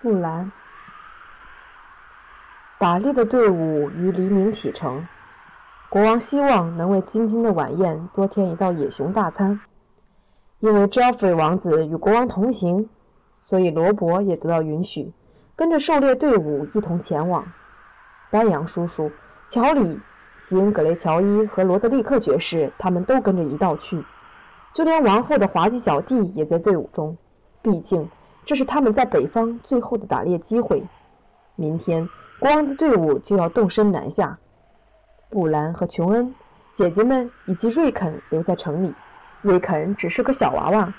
布兰。打猎的队伍于黎明启程。国王希望能为今天的晚宴多添一道野熊大餐。因为 Geoffrey 王子与国王同行，所以罗伯也得到允许，跟着狩猎队伍一同前往。丹阳叔叔、乔里、西恩·格雷乔伊和罗德利克爵士，他们都跟着一道去。就连王后的滑稽小弟也在队伍中。毕竟，这是他们在北方最后的打猎机会。明天，国王的队伍就要动身南下。布兰和琼恩姐姐们以及瑞肯留在城里。瑞肯只是个小娃娃，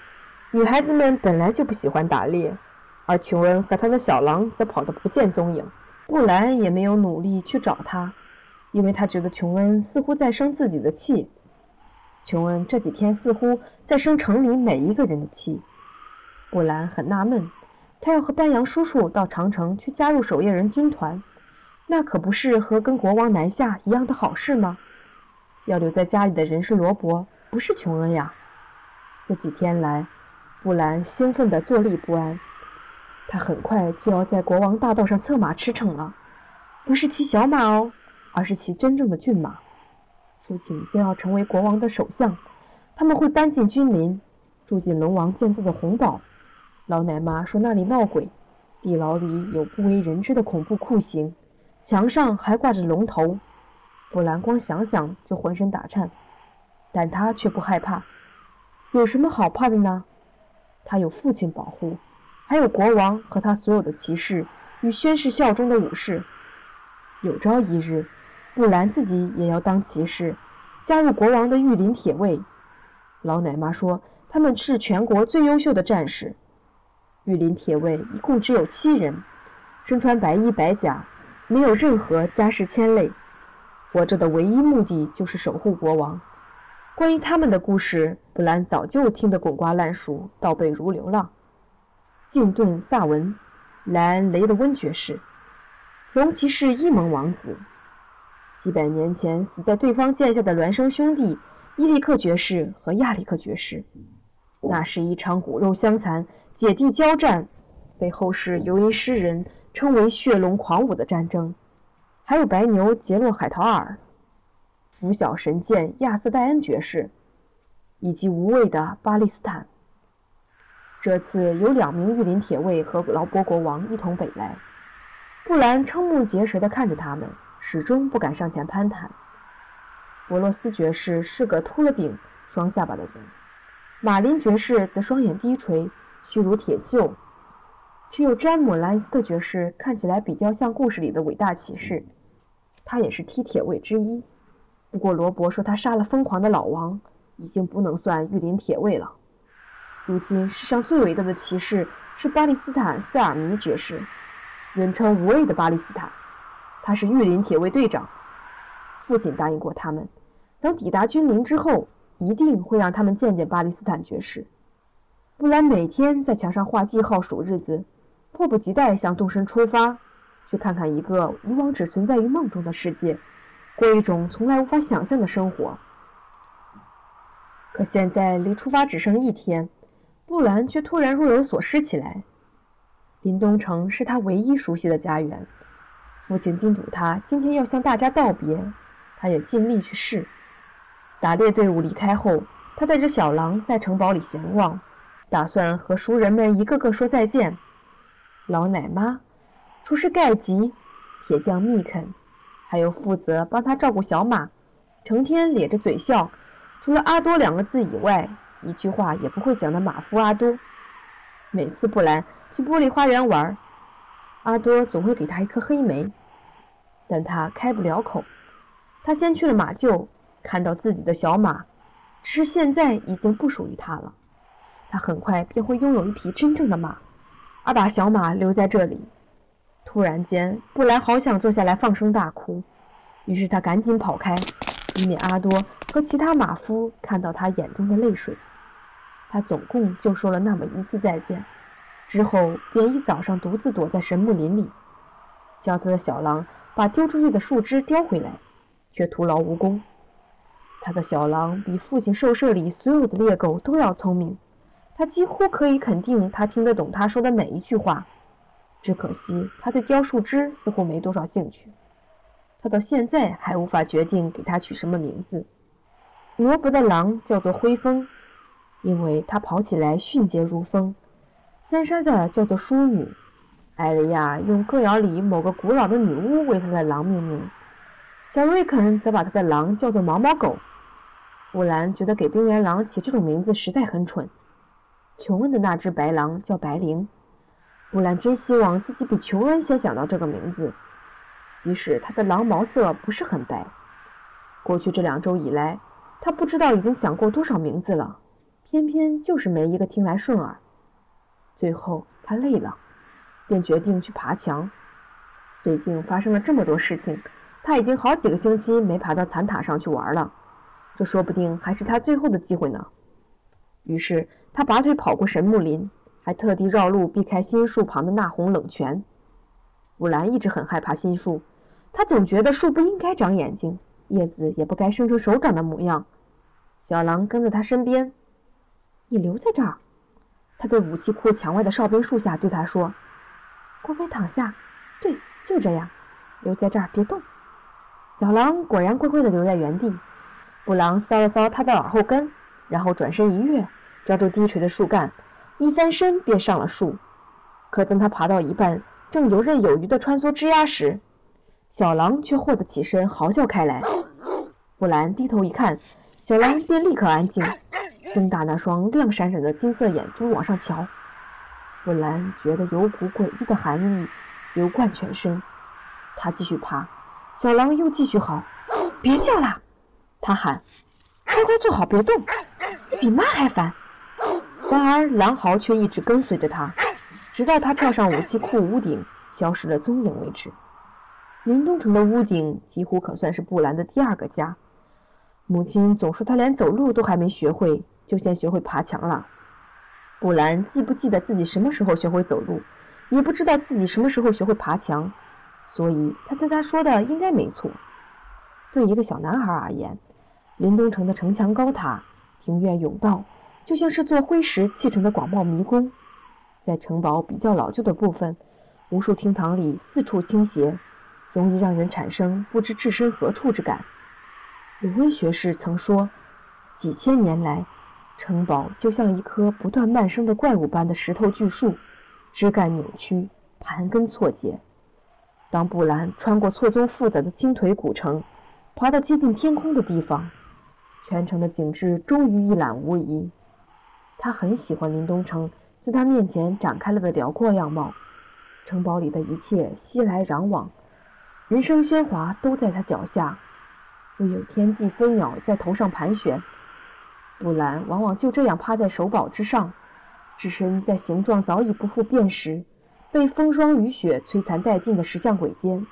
女孩子们本来就不喜欢打猎，而琼恩和他的小狼则跑得不见踪影。布兰也没有努力去找他，因为他觉得琼恩似乎在生自己的气。琼恩这几天似乎在生城里每一个人的气。布兰很纳闷，他要和班扬叔叔到长城去加入守夜人军团，那可不是和跟国王南下一样的好事吗？要留在家里的人是罗伯。不是琼恩呀！这几天来，布兰兴奋地坐立不安。他很快就要在国王大道上策马驰骋了，不是骑小马哦，而是骑真正的骏马。父亲将要成为国王的首相，他们会搬进君临，住进龙王建造的红堡。老奶妈说那里闹鬼，地牢里有不为人知的恐怖酷刑，墙上还挂着龙头。布兰光想想就浑身打颤。但他却不害怕，有什么好怕的呢？他有父亲保护，还有国王和他所有的骑士与宣誓效忠的武士。有朝一日，布兰自己也要当骑士，加入国王的御林铁卫。老奶妈说，他们是全国最优秀的战士。御林铁卫一共只有七人，身穿白衣白甲，没有任何家世牵累，活着的唯一目的就是守护国王。关于他们的故事，布兰早就听得滚瓜烂熟，倒背如流了。静顿·萨文，莱恩·雷德温爵士，龙骑士伊蒙王子，几百年前死在对方剑下的孪生兄弟伊利克爵士和亚历克爵士。那是一场骨肉相残、姐弟交战，被后世尤因诗人称为“血龙狂舞”的战争。还有白牛杰洛海陶尔。拂晓神剑亚瑟戴恩爵士，以及无畏的巴利斯坦。这次有两名御林铁卫和劳勃国王一同北来。布兰瞠目结舌地看着他们，始终不敢上前攀谈。博罗斯爵士是个秃了顶、双下巴的人，马林爵士则双眼低垂，虚如铁锈。只有詹姆·莱斯特爵士看起来比较像故事里的伟大骑士，他也是踢铁卫之一。不过，罗伯说他杀了疯狂的老王，已经不能算御林铁卫了。如今世上最伟大的骑士是巴利斯坦·塞尔弥爵士，人称无畏的巴利斯坦。他是御林铁卫队长。父亲答应过他们，等抵达君临之后，一定会让他们见见巴利斯坦爵士。布兰每天在墙上画记号、数日子，迫不及待想动身出发，去看看一个以往只存在于梦中的世界。过一种从来无法想象的生活。可现在离出发只剩一天，布兰却突然若有所失起来。林东城是他唯一熟悉的家园，父亲叮嘱他今天要向大家道别，他也尽力去试。打猎队伍离开后，他带着小狼在城堡里闲逛，打算和熟人们一个个说再见。老奶妈、厨师盖吉、铁匠密肯。还有负责帮他照顾小马，成天咧着嘴笑，除了“阿多”两个字以外，一句话也不会讲的马夫阿多。每次布兰去玻璃花园玩，阿多总会给他一颗黑莓，但他开不了口。他先去了马厩，看到自己的小马，只是现在已经不属于他了。他很快便会拥有一匹真正的马，而把小马留在这里。突然间，布莱好想坐下来放声大哭，于是他赶紧跑开，以免阿多和其他马夫看到他眼中的泪水。他总共就说了那么一次再见，之后便一早上独自躲在神木林里，教他的小狼把丢出去的树枝叼回来，却徒劳无功。他的小狼比父亲兽舍里所有的猎狗都要聪明，他几乎可以肯定他听得懂他说的每一句话。只可惜他对雕树枝似乎没多少兴趣。他到现在还无法决定给他取什么名字。罗伯的狼叫做灰风，因为他跑起来迅捷如风；三莎的叫做淑女；艾莉亚用歌谣里某个古老的女巫为他的狼命名；小瑞肯则把他的狼叫做毛毛狗。乌兰觉得给冰原狼起这种名字实在很蠢。琼恩的那只白狼叫白灵。布兰真希望自己比琼恩先想到这个名字，即使他的狼毛色不是很白。过去这两周以来，他不知道已经想过多少名字了，偏偏就是没一个听来顺耳。最后他累了，便决定去爬墙。最近发生了这么多事情，他已经好几个星期没爬到残塔上去玩了。这说不定还是他最后的机会呢。于是他拔腿跑过神木林。还特地绕路避开新树旁的那红冷泉。乌兰一直很害怕新树，他总觉得树不应该长眼睛，叶子也不该生成手掌的模样。小狼跟在他身边，你留在这儿。他在武器库墙外的哨兵树下对他说：“乖乖躺下。”对，就这样，留在这儿别动。小狼果然乖乖地留在原地。布朗搔了搔他的耳后根，然后转身一跃，抓住低垂的树干。一翻身便上了树，可当他爬到一半，正游刃有余地穿梭枝桠时，小狼却霍得起身嚎叫开来。布兰低头一看，小狼便立刻安静，睁大那双亮闪闪的金色眼珠往上瞧。布兰觉得有股诡异的寒意流贯全身。他继续爬，小狼又继续嚎：“别叫了！”他喊：“乖乖坐好，别动，你比妈还烦。”然而，狼嚎却一直跟随着他，直到他跳上武器库屋顶，消失了踪影为止。林东城的屋顶几乎可算是布兰的第二个家。母亲总说他连走路都还没学会，就先学会爬墙了。布兰既不记得自己什么时候学会走路，也不知道自己什么时候学会爬墙，所以他猜他说的应该没错。对一个小男孩而言，林东城的城墙高塔、庭院甬道。就像是座灰石砌成的广袤迷宫，在城堡比较老旧的部分，无数厅堂里四处倾斜，容易让人产生不知置身何处之感。鲁威学士曾说：“几千年来，城堡就像一棵不断蔓生的怪物般的石头巨树，枝干扭曲，盘根错节。”当布兰穿过错综复杂的青腿古城，爬到接近天空的地方，全城的景致终于一览无遗。他很喜欢林东城在他面前展开了的辽阔样貌，城堡里的一切熙来攘往，人声喧哗都在他脚下，唯有天际飞鸟在头上盘旋。布兰往往就这样趴在手堡之上，置身在形状早已不复辨识、被风霜雨雪摧残殆尽的石像鬼间，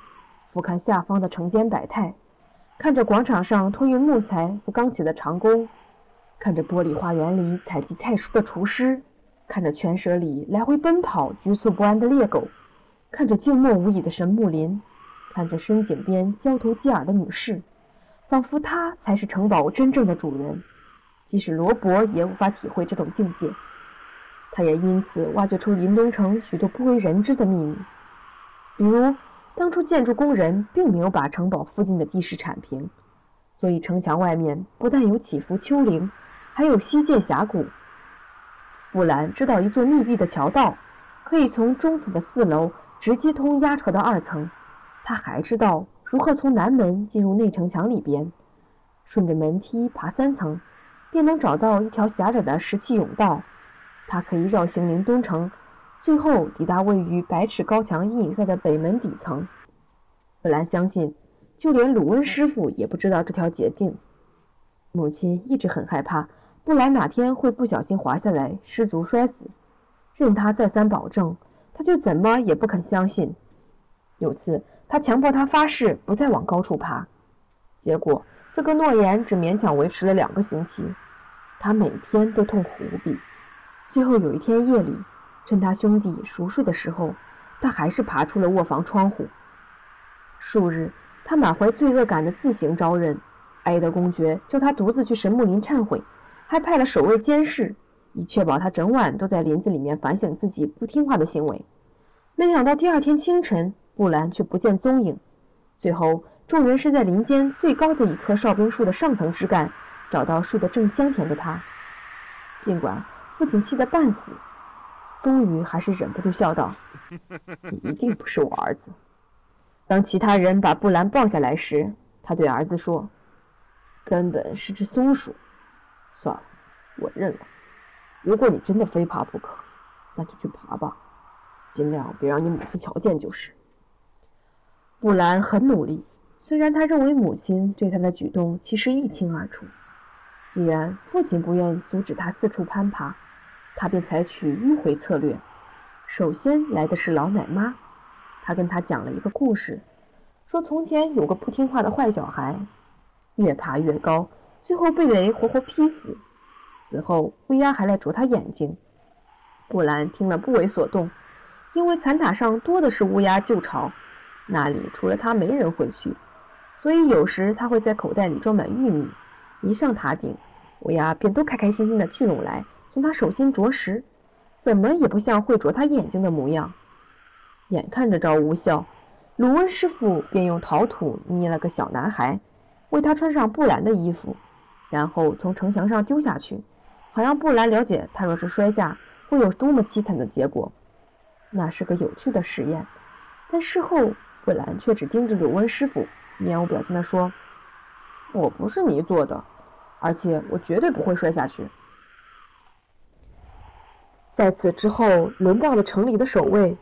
俯瞰下方的城间百态，看着广场上拖运木材和钢铁的长工。看着玻璃花园里采集菜蔬的厨师，看着泉舍里来回奔跑、局促不安的猎狗，看着静默无语的神木林，看着深井边交头接耳的女士，仿佛他才是城堡真正的主人。即使罗伯也无法体会这种境界，他也因此挖掘出林东城许多不为人知的秘密，比如当初建筑工人并没有把城堡附近的地势铲平，所以城墙外面不但有起伏丘陵。还有西界峡谷。布兰知道一座密闭的桥道，可以从中层的四楼直接通压车的二层。他还知道如何从南门进入内城墙里边，顺着门梯爬三层，便能找到一条狭窄的石砌甬道。他可以绕行林东城，最后抵达位于百尺高墙阴影下的北门底层。布兰相信，就连鲁温师傅也不知道这条捷径。母亲一直很害怕。不然哪天会不小心滑下来，失足摔死？任他再三保证，他就怎么也不肯相信。有次，他强迫他发誓不再往高处爬，结果这个诺言只勉强维持了两个星期。他每天都痛苦无比。最后有一天夜里，趁他兄弟熟睡的时候，他还是爬出了卧房窗户。数日，他满怀罪恶感的自行招认，埃德公爵叫他独自去神木林忏悔。还派了守卫监视，以确保他整晚都在林子里面反省自己不听话的行为。没想到第二天清晨，布兰却不见踪影。最后，众人是在林间最高的一棵哨兵树的上层枝干找到睡得正香甜的他。尽管父亲气得半死，终于还是忍不住笑道：“你一定不是我儿子。”当其他人把布兰抱下来时，他对儿子说：“根本是只松鼠。算了，我认了。如果你真的非爬不可，那就去爬吧，尽量别让你母亲瞧见就是。”布兰很努力，虽然他认为母亲对他的举动其实一清二楚。既然父亲不愿阻止他四处攀爬，他便采取迂回策略。首先来的是老奶妈，他跟他讲了一个故事，说从前有个不听话的坏小孩，越爬越高，最后被雷活活劈死。死后乌鸦还来啄他眼睛。布兰听了不为所动，因为残塔上多的是乌鸦旧巢。那里除了他没人会去，所以有时他会在口袋里装满玉米。一上塔顶，乌鸦便都开开心心地聚拢来，从他手心啄食，怎么也不像会啄他眼睛的模样。眼看着招无效，鲁温师傅便用陶土捏了个小男孩，为他穿上布兰的衣服，然后从城墙上丢下去，好让布兰了解他若是摔下会有多么凄惨的结果。那是个有趣的实验，但事后。布兰却只盯着柳温师傅，面无表情地说：“我不是泥做的，而且我绝对不会摔下去。”在此之后，轮到了城里的守卫。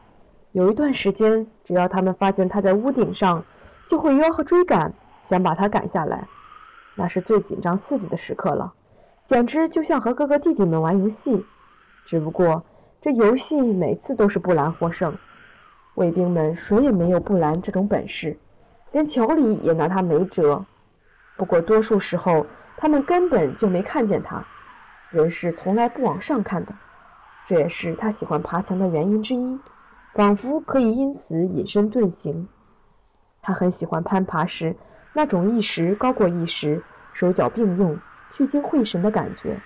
有一段时间，只要他们发现他在屋顶上，就会吆喝追赶，想把他赶下来。那是最紧张刺激的时刻了，简直就像和哥哥弟弟们玩游戏。只不过，这游戏每次都是布兰获胜。卫兵们谁也没有布兰这种本事，连乔里也拿他没辙。不过多数时候，他们根本就没看见他。人是从来不往上看的，这也是他喜欢爬墙的原因之一，仿佛可以因此隐身遁形。他很喜欢攀爬时那种一时高过一时、手脚并用、聚精会神的感觉。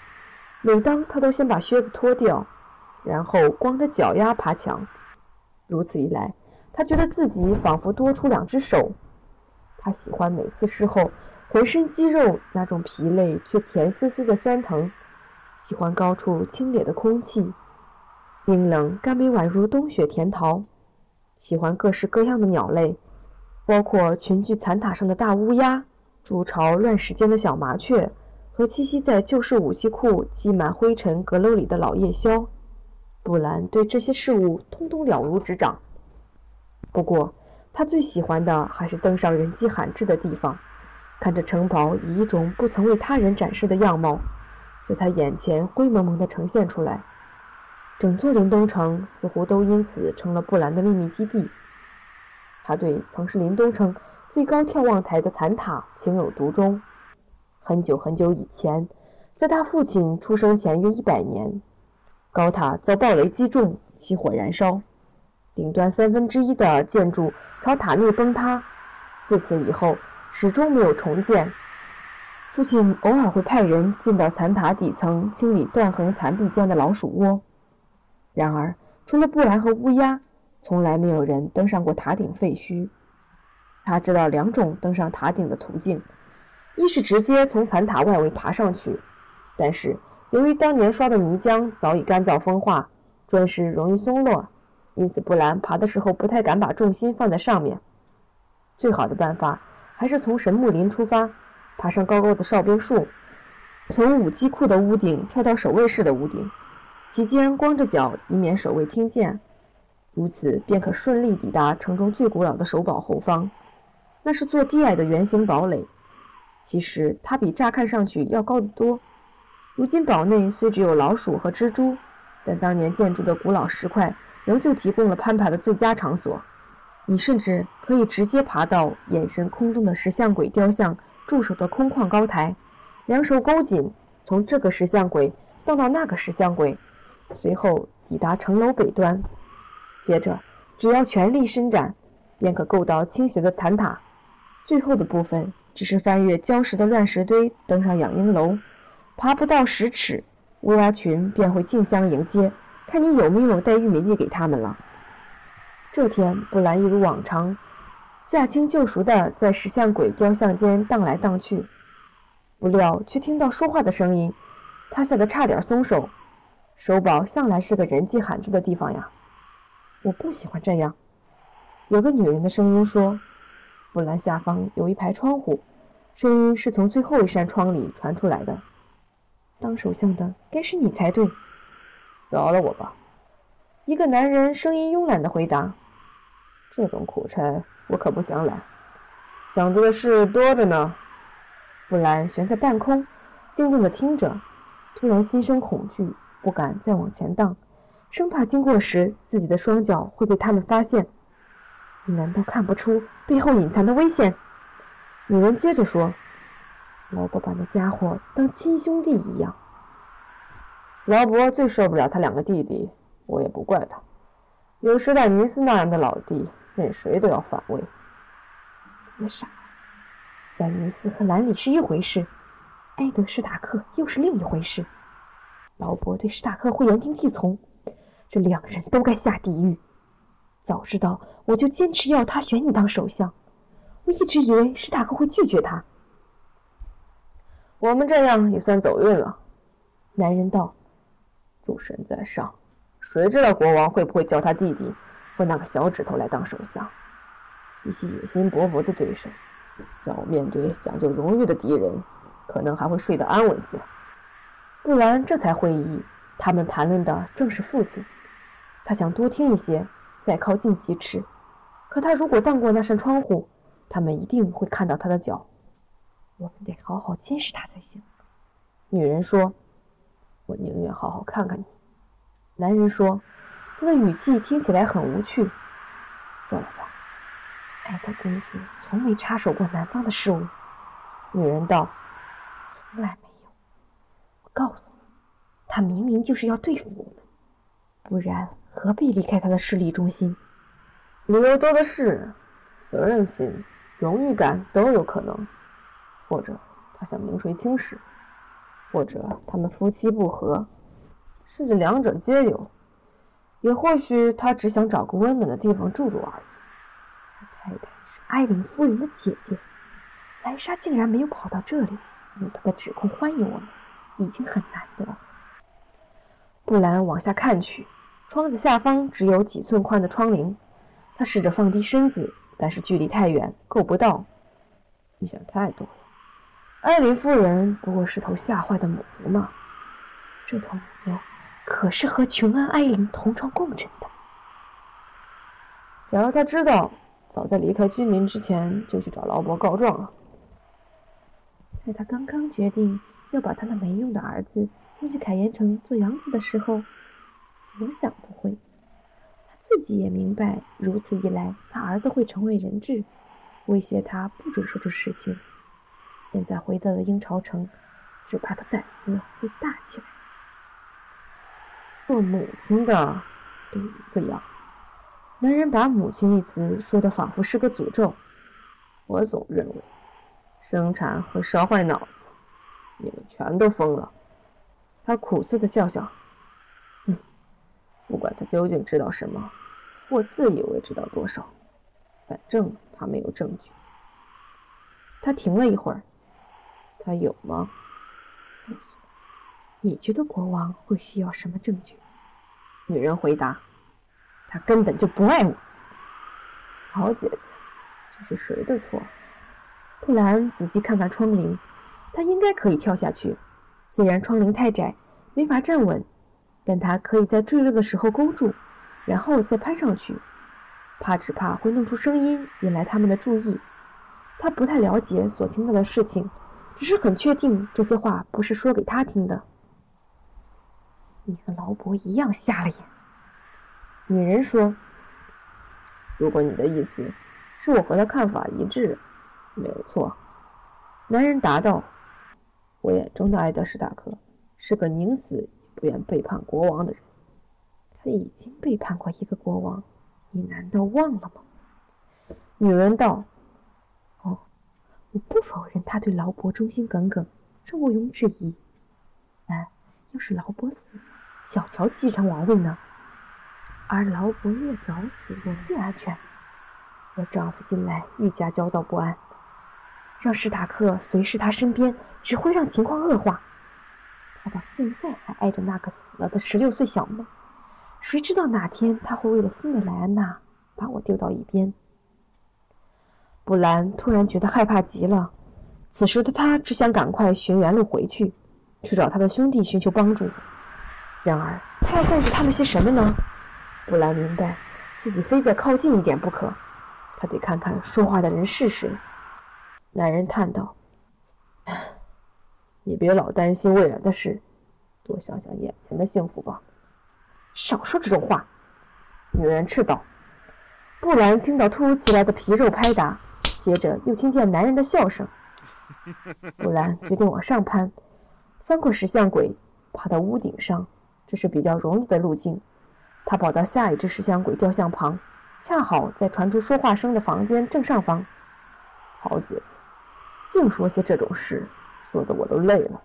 每当他都先把靴子脱掉，然后光着脚丫爬墙。如此一来，他觉得自己仿佛多出两只手。他喜欢每次事后浑身肌肉那种疲累却甜丝丝的酸疼，喜欢高处清冽的空气，冰冷甘美宛如冬雪甜桃，喜欢各式各样的鸟类，包括群聚残塔上的大乌鸦、筑巢乱石间的小麻雀和栖息在旧式武器库积满灰尘阁楼里的老夜宵。布兰对这些事物通通了如指掌。不过，他最喜欢的还是登上人迹罕至的地方，看着城堡以一种不曾为他人展示的样貌，在他眼前灰蒙蒙地呈现出来。整座林东城似乎都因此成了布兰的秘密基地。他对曾是林东城最高眺望台的残塔情有独钟。很久很久以前，在他父亲出生前约一百年。高塔遭暴雷击中，起火燃烧，顶端三分之一的建筑朝塔内崩塌。自此以后，始终没有重建。父亲偶尔会派人进到残塔底层清理断横残壁间的老鼠窝。然而，除了布兰和乌鸦，从来没有人登上过塔顶废墟。他知道两种登上塔顶的途径：一是直接从残塔外围爬上去，但是。由于当年刷的泥浆早已干燥风化，砖石容易松落，因此布兰爬的时候不太敢把重心放在上面。最好的办法还是从神木林出发，爬上高高的哨兵树，从武器库的屋顶跳到守卫室的屋顶，期间光着脚，以免守卫听见。如此便可顺利抵达城中最古老的守堡后方，那是座低矮的圆形堡垒。其实它比乍看上去要高得多。如今堡内虽只有老鼠和蜘蛛，但当年建筑的古老石块仍旧提供了攀爬的最佳场所。你甚至可以直接爬到眼神空洞的石像鬼雕像驻守的空旷高台，两手勾紧，从这个石像鬼荡到那个石像鬼，随后抵达城楼北端。接着，只要全力伸展，便可够到倾斜的残塔。最后的部分只是翻越礁石的乱石堆，登上养鹰楼。爬不到十尺，乌鸦群便会竞相迎接，看你有没有带玉米粒给他们了。这天，布兰一如往常，驾轻就熟地在石像鬼雕像间荡来荡去，不料却听到说话的声音，他吓得差点松手。首堡向来是个人迹罕至的地方呀，我不喜欢这样。有个女人的声音说：“布兰下方有一排窗户，声音是从最后一扇窗里传出来的。当首相的该是你才对，饶了我吧。”一个男人声音慵懒地回答：“这种苦差我可不想揽，想做的事多着呢。”布兰悬在半空，静静地听着，突然心生恐惧，不敢再往前荡，生怕经过时自己的双脚会被他们发现。你难道看不出背后隐藏的危险？女人接着说：“劳勃把那家伙当亲兄弟一样。劳勃最受不了他两个弟弟。”我也不怪他，有史坦尼斯那样的老弟，任谁都要反胃。别傻，塞尼斯和兰里是一回事，埃德史塔克又是另一回事。劳勃对史塔克会言听计从，这两人都该下地狱。早知道我就坚持要他选你当首相。我一直以为史塔克会拒绝他。我们这样也算走运了。男人道：“诸神在上。”谁知道国王会不会叫他弟弟或那个小指头来当首相？比起野心勃勃的对手，让我面对讲究荣誉的敌人，可能还会睡得安稳些。布兰这才会意，他们谈论的正是父亲。他想多听一些，再靠近几尺。可他如果荡过那扇窗户，他们一定会看到他的脚。我们得好好监视他才行。女人说：“我宁愿好好看看你。”男人说：“他的语气听起来很无趣。”算了吧，艾特公主从没插手过南方的事务。女人道：“从来没有。我告诉你，他明明就是要对付我们，不然何必离开他的势力中心？理由多的是，责任心、荣誉感都有可能。或者他想名垂青史，或者他们夫妻不和。”甚至两者皆有，也或许他只想找个温暖的地方住住而已。他太太是艾琳夫人的姐姐，莱莎竟然没有跑到这里，用他的指控欢迎我们，已经很难得。布兰往下看去，窗子下方只有几寸宽的窗棂。他试着放低身子，但是距离太远，够不到。你想太多了，艾琳夫人不过是头吓坏的母牛嘛。这头母牛。可是和琼安·艾琳同床共枕的。假如他知道，早在离开君临之前就去找劳勃告状了。在他刚刚决定要把他那没用的儿子送去凯岩城做养子的时候，总想不会。他自己也明白，如此一来，他儿子会成为人质，威胁他不准说出实情。现在回到了鹰巢城，只怕他胆子会大起来。做母亲的都一个样。男人把“母亲”一词说的仿佛是个诅咒。我总认为，生产会烧坏脑子。你们全都疯了。他苦涩的笑笑。不管他究竟知道什么，或自以为知道多少，反正他没有证据。他停了一会儿。他有吗？你觉得国王会需要什么证据？女人回答：“他根本就不爱我。”好姐姐，这是谁的错？布兰仔细看看窗棂，他应该可以跳下去。虽然窗棂太窄，没法站稳，但他可以在坠落的时候勾住，然后再攀上去。怕只怕会弄出声音，引来他们的注意。他不太了解所听到的事情，只是很确定这些话不是说给他听的。你和劳勃一样瞎了眼。女人说：“如果你的意思是我和他看法一致，没有错。”男人答道：“我眼中的艾德史塔克是个宁死不愿背叛国王的人。他已经背叛过一个国王，你难道忘了吗？”女人道：“哦，我不否认他对劳勃忠心耿耿，这毋庸置疑。但要是劳勃死，”小乔继承王位呢？而劳勃越早死，我越安全。我丈夫近来愈加焦躁不安，让史塔克随侍他身边，只会让情况恶化。他到现在还爱着那个死了的十六岁小妹，谁知道哪天他会为了新的莱安娜把我丢到一边？布兰突然觉得害怕极了，此时的他只想赶快寻原路回去，去找他的兄弟寻求帮助。然而，他要告诉他们些什么呢？布兰明白，自己非得靠近一点不可。他得看看说话的人是谁。男人叹道：“你别老担心未来的事，多想想眼前的幸福吧。”少说这种话！女人斥道。布兰听到突如其来的皮肉拍打，接着又听见男人的笑声。布兰决定往上攀，翻过石像鬼，爬到屋顶上。这是比较容易的路径。他跑到下一只石像鬼雕像旁，恰好在传出说话声的房间正上方。好姐姐，净说些这种事，说的我都累了。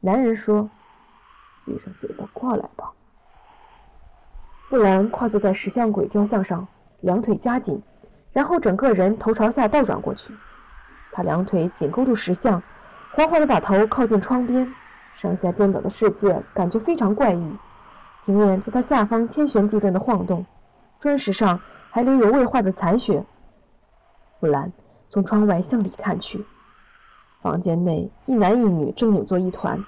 男人说：“闭上嘴巴，过来吧。”布兰跨坐在石像鬼雕像上，两腿夹紧，然后整个人头朝下倒转过去。他两腿紧勾住石像，缓缓地把头靠近窗边。上下颠倒的世界感觉非常怪异。庭院在他下方天旋地转的晃动，砖石上还留有未化的残雪。布兰从窗外向里看去，房间内一男一女正扭作一团，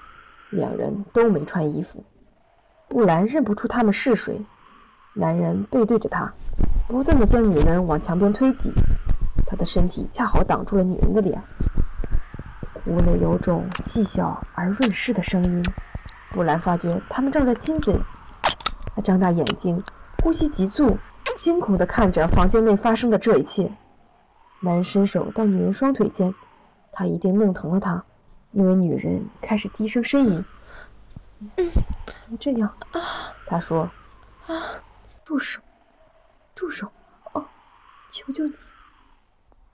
两人都没穿衣服。布兰认不出他们是谁。男人背对着他，不断的将女人往墙边推挤，他的身体恰好挡住了女人的脸。屋内有种细小而润湿的声音。布兰发觉他们正在亲嘴。他张大眼睛，呼吸急促，惊恐地看着房间内发生的这一切。男人伸手到女人双腿间，他一定弄疼了她，因为女人开始低声呻吟。这样啊，他说：“啊，住手，住手！哦，求求你！”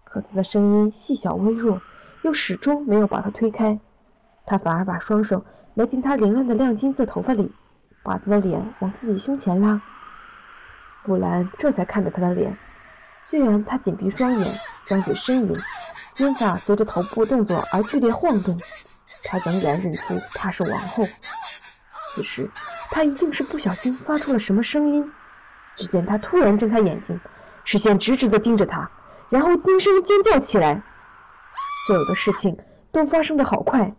可他的声音细小微弱。又始终没有把他推开，他反而把双手埋进他凌乱的亮金色头发里，把他的脸往自己胸前拉。布兰这才看着他的脸，虽然他紧闭双眼，张嘴呻吟，肩发随着头部动作而剧烈晃动，他仍然认出她是王后。此时，他一定是不小心发出了什么声音。只见他突然睁开眼睛，视线直直地盯着他，然后惊声尖叫起来。所有的事情都发生的好快，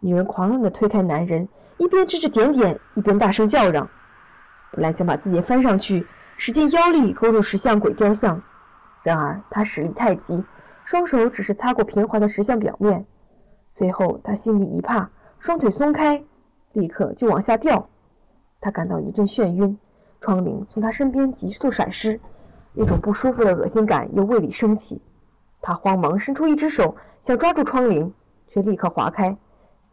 女人狂乱地推开男人，一边指指点点，一边大声叫嚷。布兰想把自己翻上去，使尽腰力勾住石像鬼雕像，然而他使力太急，双手只是擦过平滑的石像表面。随后他心里一怕，双腿松开，立刻就往下掉。他感到一阵眩晕，窗棂从他身边急速闪失，一种不舒服的恶心感由胃里升起。他慌忙伸出一只手，想抓住窗棂，却立刻划开，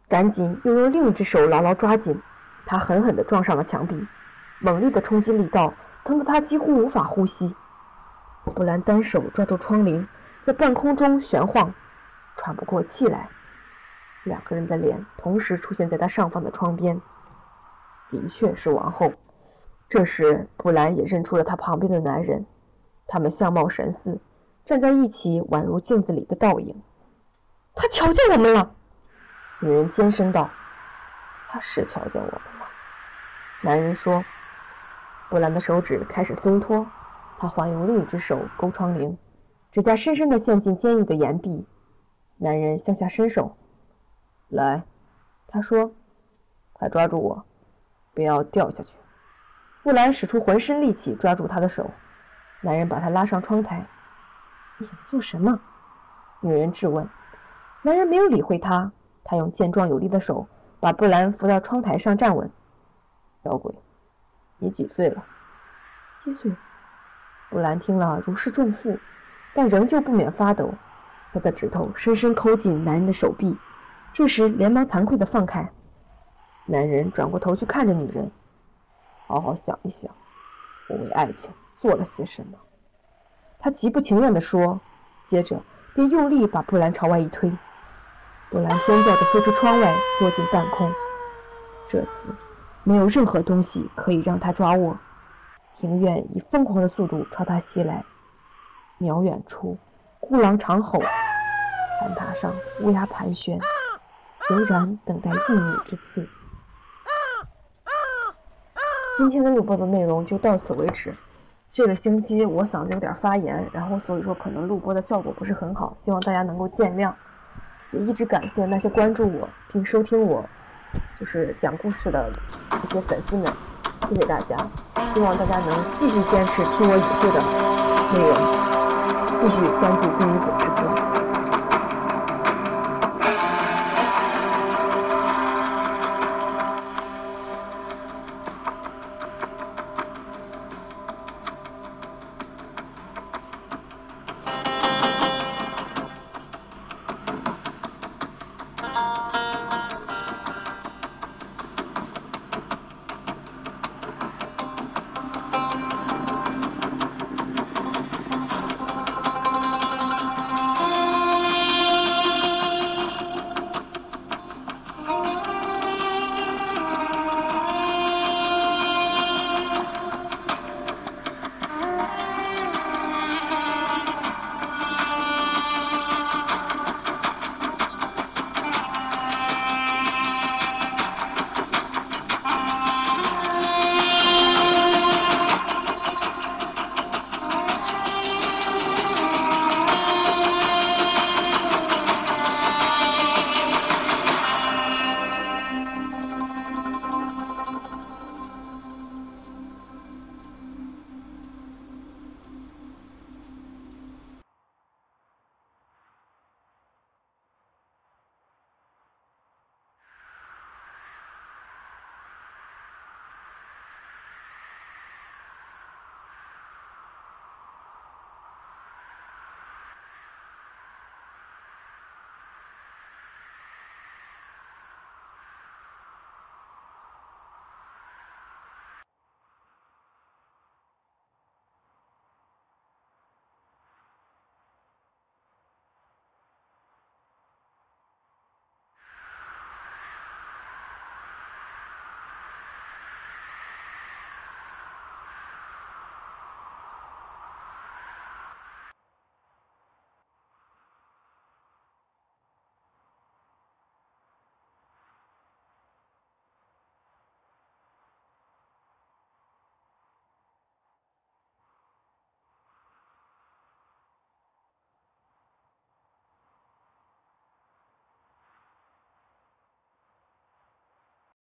赶紧又用另一只手牢牢抓紧。他狠狠地撞上了墙壁，猛烈的冲击力道疼得他几乎无法呼吸。布兰单手抓住窗棂，在半空中悬晃，喘不过气来。两个人的脸同时出现在他上方的窗边，的确是王后。这时，布兰也认出了他旁边的男人，他们相貌神似。站在一起，宛如镜子里的倒影。他瞧见我们了，女人尖声道：“他是瞧见我们了。”男人说。布兰的手指开始松脱，他换用另一只手勾窗棂，指甲深深地陷进坚硬的岩壁。男人向下伸手，来，他说：“快抓住我，不要掉下去。”布兰使出浑身力气抓住他的手，男人把他拉上窗台。你想做什么？女人质问。男人没有理会她，他用健壮有力的手把布兰扶到窗台上站稳。小鬼，你几岁了？七岁。布兰听了如释重负，但仍旧不免发抖。他的指头深深抠进男人的手臂，这时连忙惭愧地放开。男人转过头去看着女人，好好想一想，我为爱情做了些什么。他极不情愿地说，接着便用力把布兰朝外一推。布兰尖叫着飞出窗外，落进半空。这次没有任何东西可以让他抓握。庭院以疯狂的速度朝他袭来。渺远处，孤狼长吼；山塔上，乌鸦盘旋，悠然等待应女之次。今天的录播的内容就到此为止。这个星期我嗓子有点发炎，然后所以说可能录播的效果不是很好，希望大家能够见谅。也一直感谢那些关注我并收听我就是讲故事的一些粉丝们，谢谢大家。希望大家能继续坚持听我以后的内容。继续关注第一组直播。